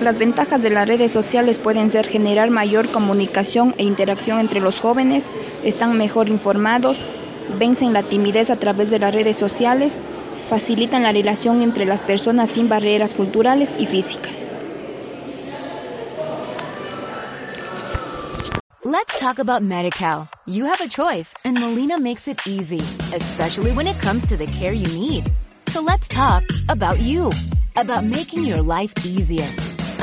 Las ventajas de las redes sociales pueden ser generar mayor comunicación e interacción entre los jóvenes, están mejor informados, vencen la timidez a través de las redes sociales, facilitan la relación entre las personas sin barreras culturales y físicas. Let's talk about MediCal. You have a choice and Molina makes it easy, especially when it comes to the care you need. So let's talk about you, about making your life easier,